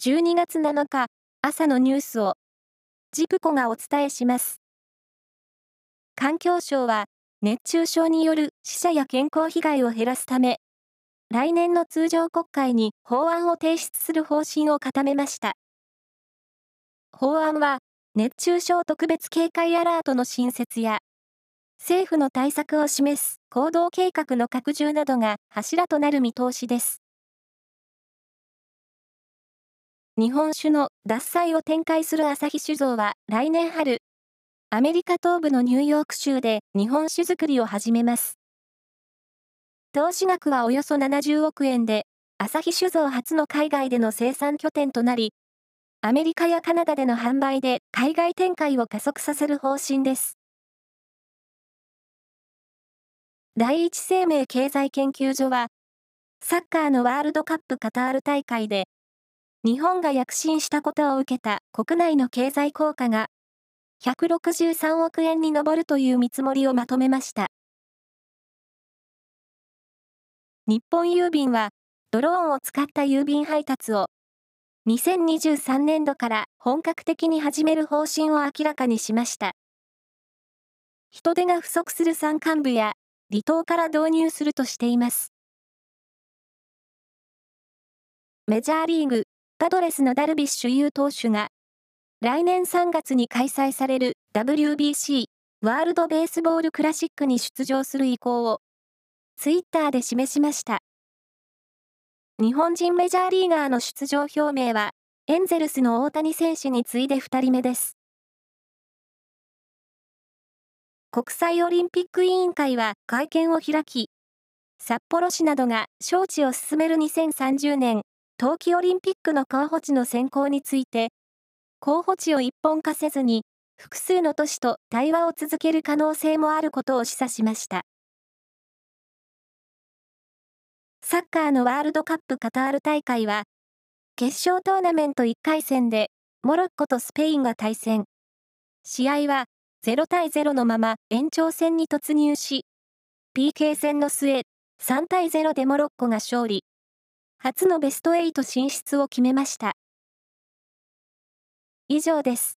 12月7日朝のニュースをジプコがお伝えします。環境省は熱中症による死者や健康被害を減らすため、来年の通常国会に法案を提出する方針を固めました。法案は熱中症特別警戒アラートの新設や政府の対策を示す行動計画の拡充などが柱となる見通しです。日本酒の獺祭を展開する朝日酒造は来年春、アメリカ東部のニューヨーク州で日本酒造りを始めます。投資額はおよそ70億円で、朝日酒造初の海外での生産拠点となり、アメリカやカナダでの販売で海外展開を加速させる方針です。第一生命経済研究所は、サッカーのワールドカップカタール大会で、日本が躍進したことを受けた国内の経済効果が163億円に上るという見積もりをまとめました。日本郵便はドローンを使った郵便配達を2023年度から本格的に始める方針を明らかにしました。人手が不足する山間部や離島から導入するとしています。メジャーリーグパドレスのダルビッシュ有投手が、来年3月に開催される WBC ワールドベースボールクラシックに出場する意向を、ツイッターで示しました。日本人メジャーリーガーの出場表明は、エンゼルスの大谷選手に次いで2人目です。国際オリンピック委員会は会見を開き、札幌市などが招致を進める2030年冬季オリンピックの候補地の選考について、候補地を一本化せずに、複数の都市と対話を続ける可能性もあることを示唆しました。サッカーのワールドカップカタール大会は、決勝トーナメント1回戦で、モロッコとスペインが対戦。試合は0対0のまま延長戦に突入し、PK 戦の末、3対0でモロッコが勝利。初のベスト8進出を決めました。以上です。